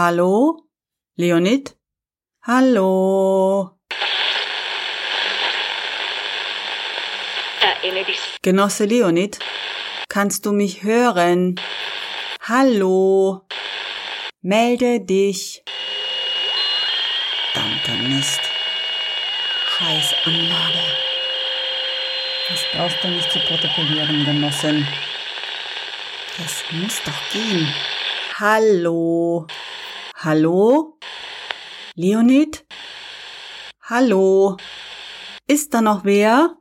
Hallo? Leonid? Hallo? Erinnere dich. Genosse Leonid? Kannst du mich hören? Hallo? Melde dich. Verdammter Mist. Scheiß Anlage. Das brauchst du nicht zu protokollieren, Genossin. Das muss doch gehen. Hallo? Hallo? Leonid? Hallo? Ist da noch wer?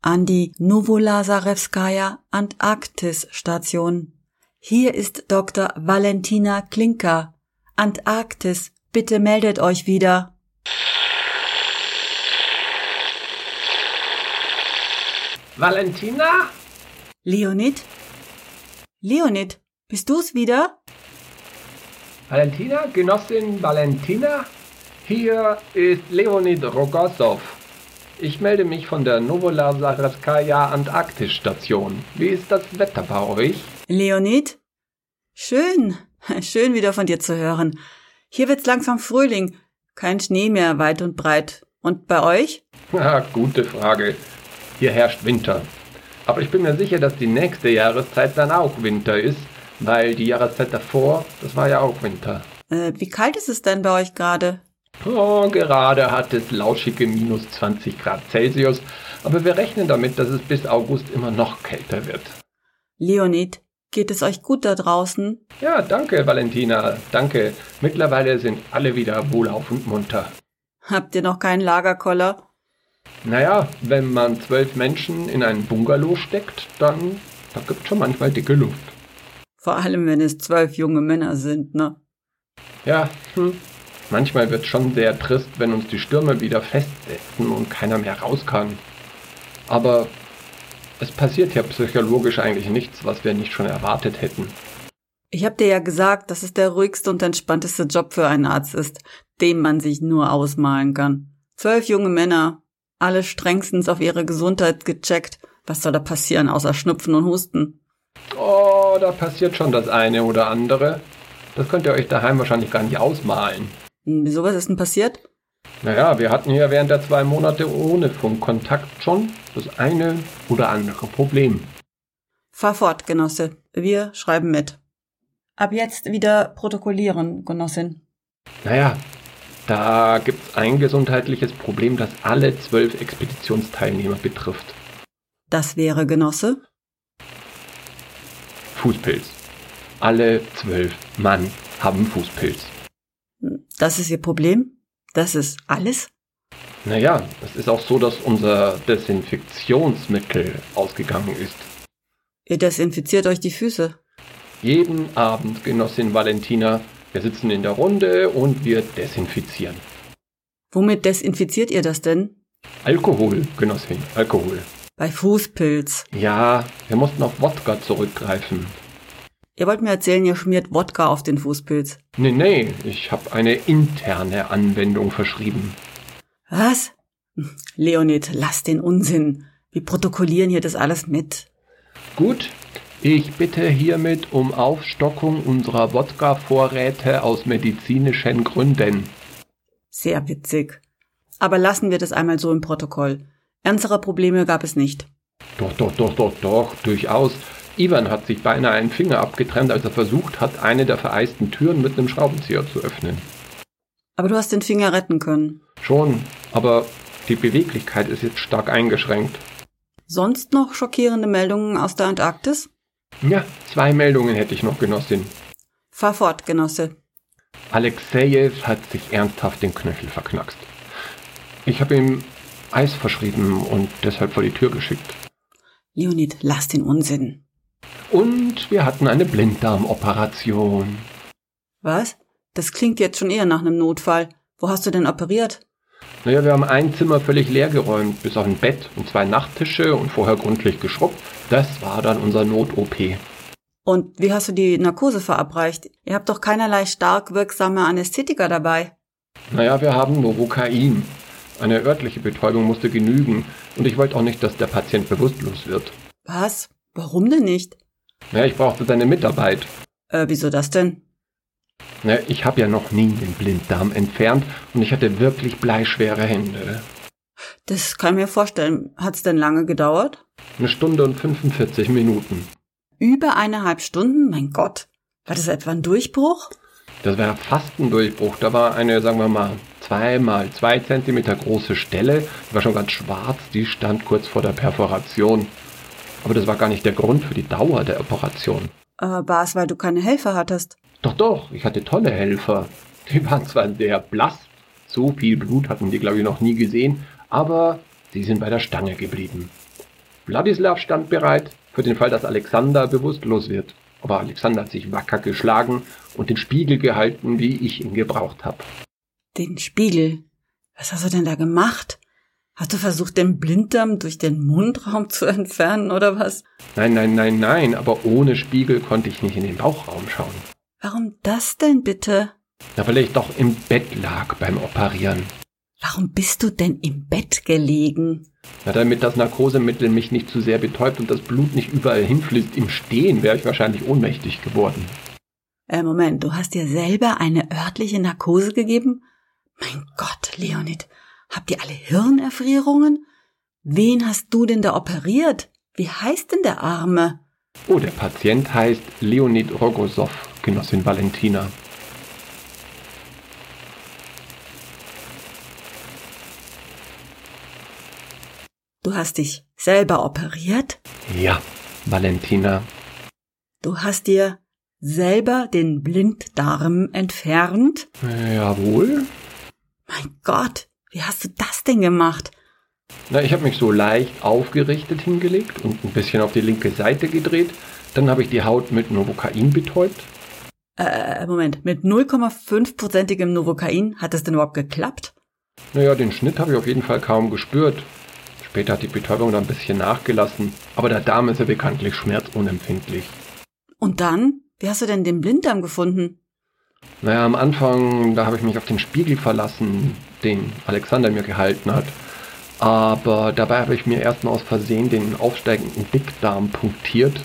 An die Novolazarevskaya Antarktis Station. Hier ist Dr. Valentina Klinker. Antarktis, bitte meldet euch wieder. Valentina? Leonid? Leonid, bist du's wieder? Valentina, Genossin Valentina? Hier ist Leonid Rogossow. Ich melde mich von der Novolazarevskaya Antarktis-Station. Wie ist das Wetter bei euch? Leonid? Schön, schön wieder von dir zu hören. Hier wird's langsam Frühling. Kein Schnee mehr weit und breit. Und bei euch? Ah, gute Frage. Hier herrscht Winter. Aber ich bin mir sicher, dass die nächste Jahreszeit dann auch Winter ist, weil die Jahreszeit davor, das war ja auch Winter. Äh, wie kalt ist es denn bei euch gerade? Oh, gerade hat es lauschige minus 20 Grad Celsius, aber wir rechnen damit, dass es bis August immer noch kälter wird. Leonid, geht es euch gut da draußen? Ja, danke, Valentina, danke. Mittlerweile sind alle wieder wohlauf und munter. Habt ihr noch keinen Lagerkoller? Naja, wenn man zwölf Menschen in einen Bungalow steckt, dann da gibt schon manchmal dicke Luft. Vor allem, wenn es zwölf junge Männer sind, ne? Ja, hm. manchmal wird schon sehr trist, wenn uns die Stürme wieder festsetzen und keiner mehr raus kann. Aber es passiert ja psychologisch eigentlich nichts, was wir nicht schon erwartet hätten. Ich hab dir ja gesagt, dass es der ruhigste und entspannteste Job für einen Arzt ist, den man sich nur ausmalen kann. Zwölf junge Männer, alle strengstens auf ihre Gesundheit gecheckt. Was soll da passieren, außer Schnupfen und Husten? Oh, da passiert schon das eine oder andere. Das könnt ihr euch daheim wahrscheinlich gar nicht ausmalen. Hm, Wieso, was ist denn passiert? Naja, wir hatten ja während der zwei Monate ohne Funkkontakt schon das eine oder andere Problem. Fahr fort, Genosse. Wir schreiben mit. Ab jetzt wieder protokollieren, Genossin. Naja, da gibt's ein gesundheitliches Problem, das alle zwölf Expeditionsteilnehmer betrifft. Das wäre Genosse? Fußpilz. Alle zwölf Mann haben Fußpilz. Das ist Ihr Problem? Das ist alles? Naja, es ist auch so, dass unser Desinfektionsmittel ausgegangen ist. Ihr desinfiziert euch die Füße. Jeden Abend, Genossin Valentina, wir sitzen in der Runde und wir desinfizieren. Womit desinfiziert ihr das denn? Alkohol, Genossin, Alkohol. Bei Fußpilz. Ja, wir mussten auf Wodka zurückgreifen. Ihr wollt mir erzählen, ihr schmiert Wodka auf den Fußpilz. Nee, nee, ich habe eine interne Anwendung verschrieben. Was? Leonid, lass den Unsinn. Wir protokollieren hier das alles mit. Gut, ich bitte hiermit um Aufstockung unserer Wodka-Vorräte aus medizinischen Gründen. Sehr witzig. Aber lassen wir das einmal so im Protokoll. Ernstere Probleme gab es nicht. Doch, doch, doch, doch, doch, durchaus. Ivan hat sich beinahe einen Finger abgetrennt, als er versucht hat, eine der vereisten Türen mit einem Schraubenzieher zu öffnen. Aber du hast den Finger retten können. Schon, aber die Beweglichkeit ist jetzt stark eingeschränkt. Sonst noch schockierende Meldungen aus der Antarktis? Ja, zwei Meldungen hätte ich noch, Genossin. Fahr fort, Genosse. Alexejew hat sich ernsthaft den Knöchel verknackst. Ich habe ihm Eis verschrieben und deshalb vor die Tür geschickt. Leonid, lass den Unsinn. Und wir hatten eine Blinddarmoperation. Was? Das klingt jetzt schon eher nach einem Notfall. Wo hast du denn operiert? Naja, wir haben ein Zimmer völlig leer geräumt, bis auf ein Bett und zwei Nachttische und vorher gründlich geschrubbt. Das war dann unser Not-OP. Und wie hast du die Narkose verabreicht? Ihr habt doch keinerlei stark wirksame Anästhetika dabei. Naja, wir haben Novocain. Eine örtliche Betäubung musste genügen und ich wollte auch nicht, dass der Patient bewusstlos wird. Was? Warum denn nicht? Ja, ich brauchte deine Mitarbeit. Äh, wieso das denn? Ja, ich habe ja noch nie den Blinddarm entfernt und ich hatte wirklich bleischwere Hände. Das kann ich mir vorstellen. Hat's denn lange gedauert? Eine Stunde und 45 Minuten. Über eineinhalb Stunden? Mein Gott. War das etwa ein Durchbruch? Das war fast ein Durchbruch. Da war eine, sagen wir mal, zweimal zwei Zentimeter große Stelle. Die war schon ganz schwarz. Die stand kurz vor der Perforation. Aber das war gar nicht der Grund für die Dauer der Operation. Äh, war es, weil du keine Helfer hattest? Doch, doch, ich hatte tolle Helfer. Die waren zwar sehr blass, so viel Blut hatten die, glaube ich, noch nie gesehen, aber sie sind bei der Stange geblieben. Wladislav stand bereit für den Fall, dass Alexander bewusstlos wird. Aber Alexander hat sich wacker geschlagen und den Spiegel gehalten, wie ich ihn gebraucht habe. Den Spiegel? Was hast du denn da gemacht? Hast du versucht, den Blinddarm durch den Mundraum zu entfernen oder was? Nein, nein, nein, nein, aber ohne Spiegel konnte ich nicht in den Bauchraum schauen. Warum das denn bitte? Na, weil ich doch im Bett lag beim Operieren. Warum bist du denn im Bett gelegen? Na, damit das Narkosemittel mich nicht zu sehr betäubt und das Blut nicht überall hinfließt. Im Stehen wäre ich wahrscheinlich ohnmächtig geworden. Äh, Moment, du hast dir selber eine örtliche Narkose gegeben? Mein Gott, Leonid, habt ihr alle Hirnerfrierungen? Wen hast du denn da operiert? Wie heißt denn der Arme? Oh, der Patient heißt Leonid Rogosow, Genossin Valentina. Du hast dich selber operiert? Ja, Valentina. Du hast dir selber den Blinddarm entfernt? Jawohl. Mein Gott, wie hast du das denn gemacht? Na, ich habe mich so leicht aufgerichtet hingelegt und ein bisschen auf die linke Seite gedreht. Dann habe ich die Haut mit Novocain betäubt. Äh, Moment, mit 0,5%igem Novocain hat es denn überhaupt geklappt? Naja, den Schnitt habe ich auf jeden Fall kaum gespürt. Später hat die Betäubung dann ein bisschen nachgelassen, aber der Darm ist ja bekanntlich schmerzunempfindlich. Und dann? Wie hast du denn den Blinddarm gefunden? Naja, am Anfang, da habe ich mich auf den Spiegel verlassen, den Alexander mir gehalten hat. Aber dabei habe ich mir erstmal aus Versehen den aufsteigenden Dickdarm punktiert.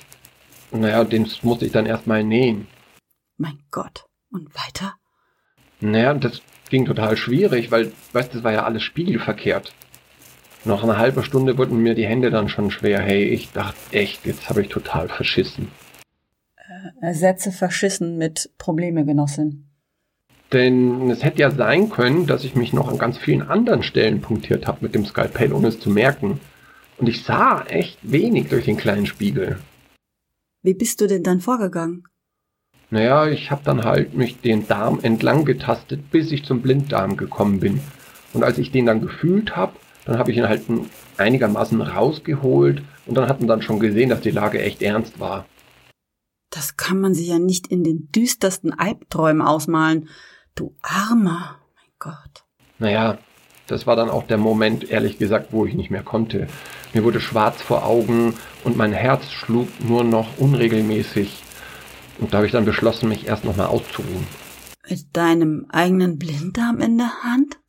Naja, den musste ich dann erstmal nähen. Mein Gott. Und weiter? Naja, das ging total schwierig, weil, weißt du, das war ja alles spiegelverkehrt. Nach einer halben Stunde wurden mir die Hände dann schon schwer. Hey, ich dachte echt, jetzt habe ich total verschissen. Ersetze verschissen mit Probleme, Genossin. Denn es hätte ja sein können, dass ich mich noch an ganz vielen anderen Stellen punktiert habe mit dem Skalpell, ohne es zu merken. Und ich sah echt wenig durch den kleinen Spiegel. Wie bist du denn dann vorgegangen? Naja, ich habe dann halt mich den Darm entlang getastet, bis ich zum Blinddarm gekommen bin. Und als ich den dann gefühlt habe, dann habe ich ihn halt einigermaßen rausgeholt und dann hat man dann schon gesehen, dass die Lage echt ernst war. Das kann man sich ja nicht in den düstersten Albträumen ausmalen. Du Armer, mein Gott. Naja, das war dann auch der Moment, ehrlich gesagt, wo ich nicht mehr konnte. Mir wurde schwarz vor Augen und mein Herz schlug nur noch unregelmäßig. Und da habe ich dann beschlossen, mich erst nochmal auszuruhen. Mit deinem eigenen Blinddarm in der Hand?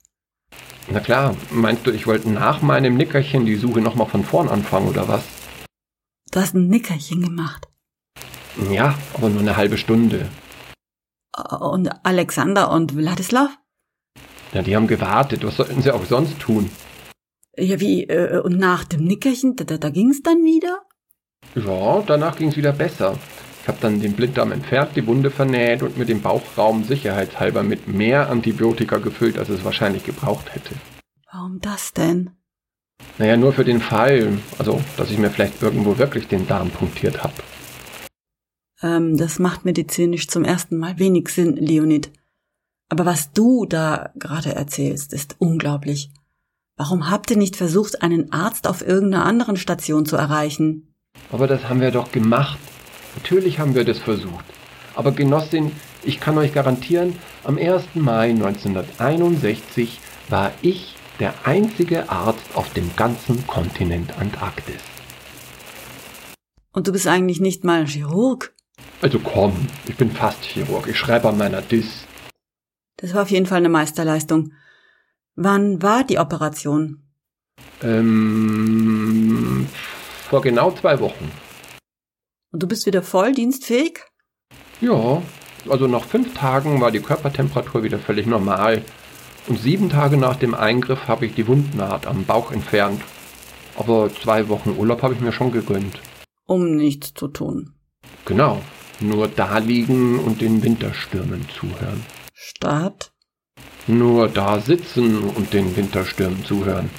Na klar, meinst du, ich wollte nach meinem Nickerchen die Suche nochmal von vorn anfangen oder was? Du hast ein Nickerchen gemacht. Ja, aber nur eine halbe Stunde. Und Alexander und Wladislav? Ja, die haben gewartet. Was sollten sie auch sonst tun? Ja, wie, äh, und nach dem Nickerchen, da, da ging's dann wieder? Ja, danach ging's wieder besser. Ich habe dann den Blinddarm entfernt, die Wunde vernäht und mir den Bauchraum sicherheitshalber mit mehr Antibiotika gefüllt, als es wahrscheinlich gebraucht hätte. Warum das denn? Naja, nur für den Fall, also, dass ich mir vielleicht irgendwo wirklich den Darm punktiert habe. Ähm, das macht medizinisch zum ersten Mal wenig Sinn, Leonid. Aber was du da gerade erzählst, ist unglaublich. Warum habt ihr nicht versucht, einen Arzt auf irgendeiner anderen Station zu erreichen? Aber das haben wir doch gemacht. Natürlich haben wir das versucht. Aber Genossin, ich kann euch garantieren, am 1. Mai 1961 war ich der einzige Arzt auf dem ganzen Kontinent Antarktis. Und du bist eigentlich nicht mal Chirurg? Also komm, ich bin fast Chirurg. Ich schreibe an meiner Dis. Das war auf jeden Fall eine Meisterleistung. Wann war die Operation? Ähm, vor genau zwei Wochen. Und du bist wieder voll dienstfähig? Ja, also nach fünf Tagen war die Körpertemperatur wieder völlig normal. Und sieben Tage nach dem Eingriff habe ich die Wundnaht am Bauch entfernt. Aber zwei Wochen Urlaub habe ich mir schon gegönnt. Um nichts zu tun. Genau, nur da liegen und den Winterstürmen zuhören. Statt? Nur da sitzen und den Winterstürmen zuhören.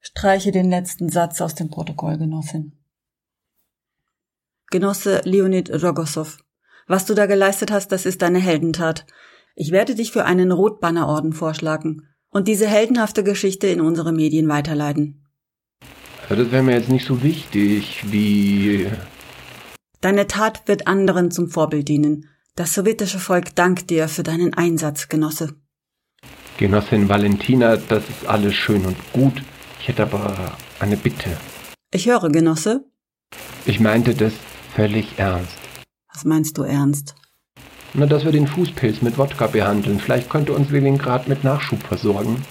Streiche den letzten Satz aus dem Protokoll, Genossin. Genosse Leonid Rogossow, was du da geleistet hast, das ist deine Heldentat. Ich werde dich für einen Rotbannerorden vorschlagen und diese heldenhafte Geschichte in unsere Medien weiterleiten. Ja, das wäre mir jetzt nicht so wichtig wie. Deine Tat wird anderen zum Vorbild dienen. Das sowjetische Volk dankt dir für deinen Einsatz, Genosse. Genossin Valentina, das ist alles schön und gut. Ich hätte aber eine Bitte. Ich höre, Genosse. Ich meinte das völlig ernst. Was meinst du ernst? Na, dass wir den Fußpilz mit Wodka behandeln. Vielleicht könnte uns Leningrad mit Nachschub versorgen.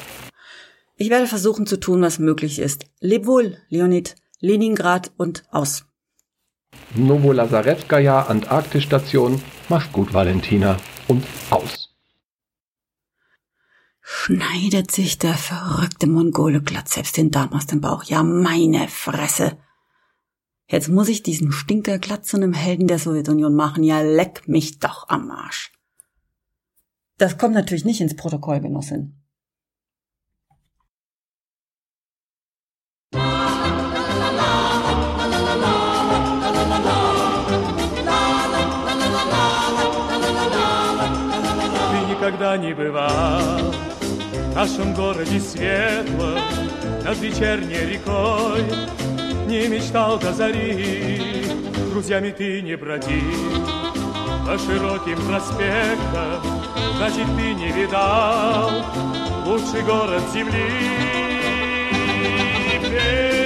Ich werde versuchen zu tun, was möglich ist. Leb wohl, Leonid. Leningrad und aus. Novolazarevskaya Antarktisstation. Mach's gut, Valentina. Und aus. Schneidet sich der verrückte Mongole glatt selbst den Darm aus dem Bauch. Ja, meine Fresse. Jetzt muss ich diesen Stinker glatt zu einem Helden der Sowjetunion machen. Ja, leck mich doch am Arsch. Das kommt natürlich nicht ins Protokoll, Genossin. Никогда не бывал В нашем городе светлом Над вечерней рекой Не мечтал до зари. Друзьями ты не броди По широким проспектам Значит, ты не видал Лучший город земли. Москву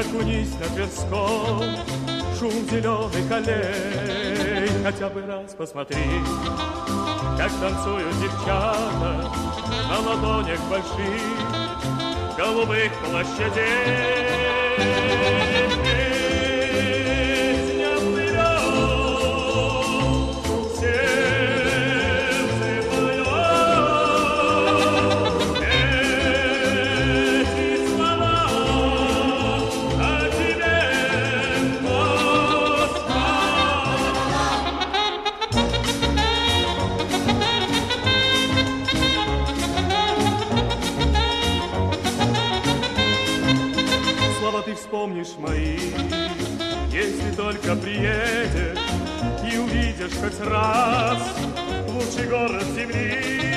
окунись на Тверском, шум зеленых аллей, хотя бы раз посмотри, как танцуют девчата на ладонях больших голубых площадей. Вспомнишь мои, если только приедешь и увидишь хоть раз лучший город земли.